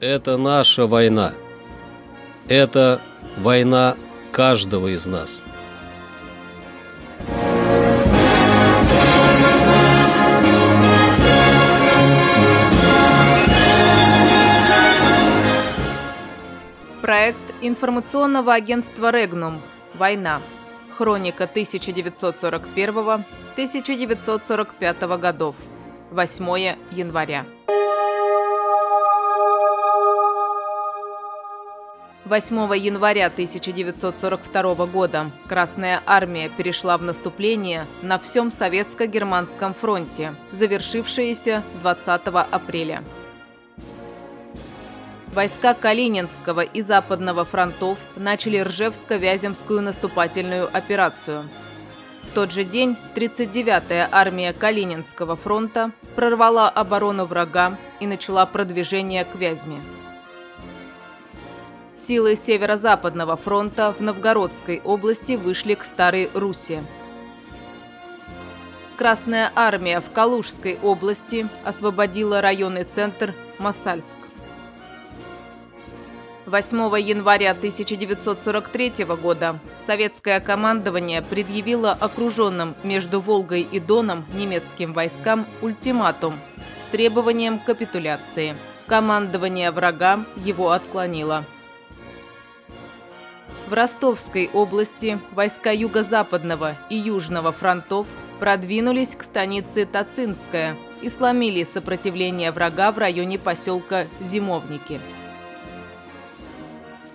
Это наша война. Это война каждого из нас. Проект информационного агентства «Регнум. Война. Хроника 1941-1945 годов. 8 января. 8 января 1942 года Красная Армия перешла в наступление на всем Советско-Германском фронте, завершившееся 20 апреля. Войска Калининского и Западного фронтов начали Ржевско-Вяземскую наступательную операцию. В тот же день 39-я армия Калининского фронта прорвала оборону врага и начала продвижение к Вязьме. Силы Северо-Западного фронта в Новгородской области вышли к Старой Руси. Красная армия в Калужской области освободила районный центр Масальск. 8 января 1943 года советское командование предъявило окруженным между Волгой и Доном немецким войскам ультиматум с требованием капитуляции. Командование врага его отклонило. В Ростовской области войска Юго-Западного и Южного фронтов продвинулись к станице Тацинская и сломили сопротивление врага в районе поселка Зимовники.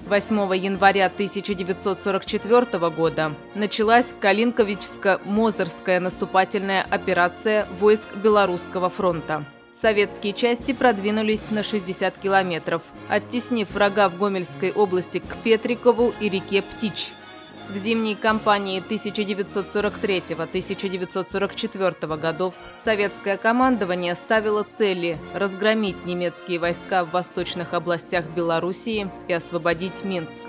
8 января 1944 года началась Калинковичско-Мозырская наступательная операция войск Белорусского фронта. Советские части продвинулись на 60 километров, оттеснив врага в Гомельской области к Петрикову и реке Птич. В зимней кампании 1943-1944 годов советское командование ставило цели разгромить немецкие войска в восточных областях Белоруссии и освободить Минск.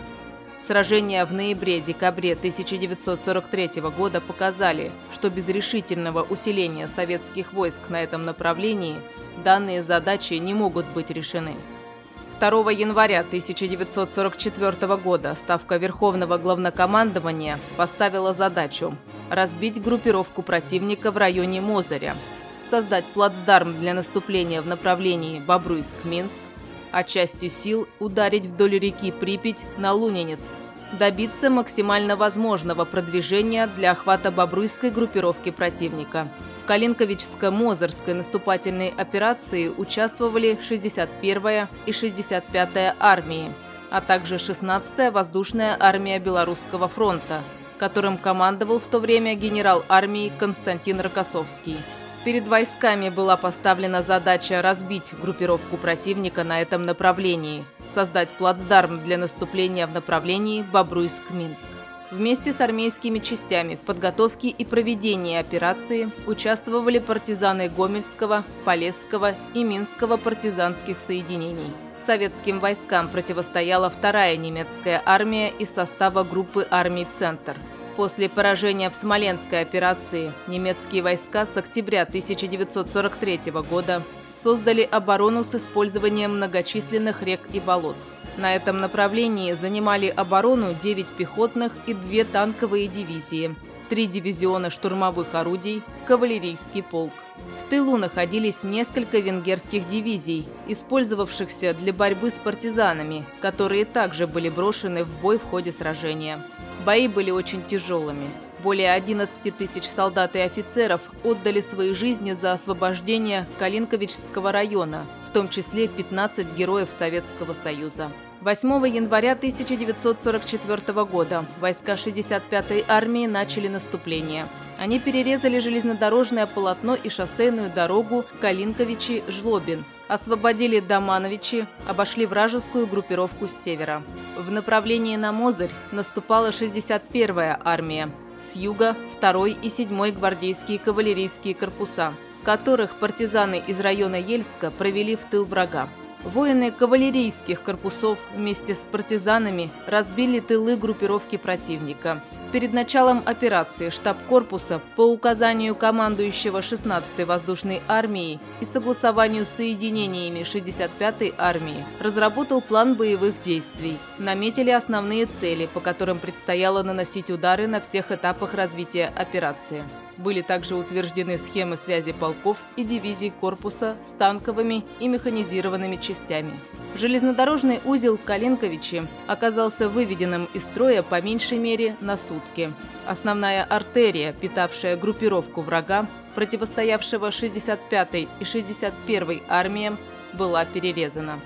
Сражения в ноябре-декабре 1943 года показали, что без решительного усиления советских войск на этом направлении данные задачи не могут быть решены. 2 января 1944 года Ставка Верховного Главнокомандования поставила задачу разбить группировку противника в районе Мозыря, создать плацдарм для наступления в направлении Бобруйск-Минск, а частью сил ударить вдоль реки Припять на Лунинец, добиться максимально возможного продвижения для охвата бобруйской группировки противника. В Калинковичско-Мозырской наступательной операции участвовали 61-я и 65-я армии, а также 16-я воздушная армия Белорусского фронта, которым командовал в то время генерал армии Константин Рокоссовский. Перед войсками была поставлена задача разбить группировку противника на этом направлении, создать плацдарм для наступления в направлении Бобруйск-Минск. Вместе с армейскими частями в подготовке и проведении операции участвовали партизаны Гомельского, Полесского и Минского партизанских соединений. Советским войскам противостояла вторая немецкая армия из состава группы армий «Центр». После поражения в Смоленской операции немецкие войска с октября 1943 года создали оборону с использованием многочисленных рек и болот. На этом направлении занимали оборону 9 пехотных и 2 танковые дивизии, 3 дивизиона штурмовых орудий, кавалерийский полк. В тылу находились несколько венгерских дивизий, использовавшихся для борьбы с партизанами, которые также были брошены в бой в ходе сражения. Бои были очень тяжелыми. Более 11 тысяч солдат и офицеров отдали свои жизни за освобождение Калинковичского района, в том числе 15 героев Советского Союза. 8 января 1944 года войска 65-й армии начали наступление. Они перерезали железнодорожное полотно и шоссейную дорогу Калинковичи-Жлобин, освободили Домановичи, обошли вражескую группировку с севера. В направлении на Мозырь наступала 61-я армия, с юга 2 и 7 гвардейские кавалерийские корпуса, которых партизаны из района Ельска провели в тыл врага. Воины кавалерийских корпусов вместе с партизанами разбили тылы группировки противника. Перед началом операции штаб корпуса по указанию командующего 16-й воздушной армией и согласованию с соединениями 65-й армии разработал план боевых действий. Наметили основные цели, по которым предстояло наносить удары на всех этапах развития операции. Были также утверждены схемы связи полков и дивизий корпуса с танковыми и механизированными частями. Железнодорожный узел Калинковичи оказался выведенным из строя по меньшей мере на сутки. Основная артерия, питавшая группировку врага, противостоявшего 65-й и 61-й армиям, была перерезана.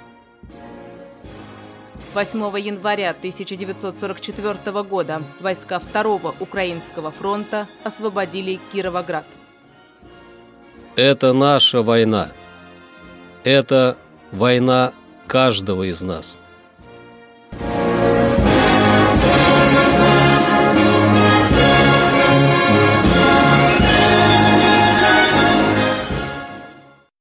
8 января 1944 года войска Второго Украинского фронта освободили Кировоград. Это наша война. Это война каждого из нас.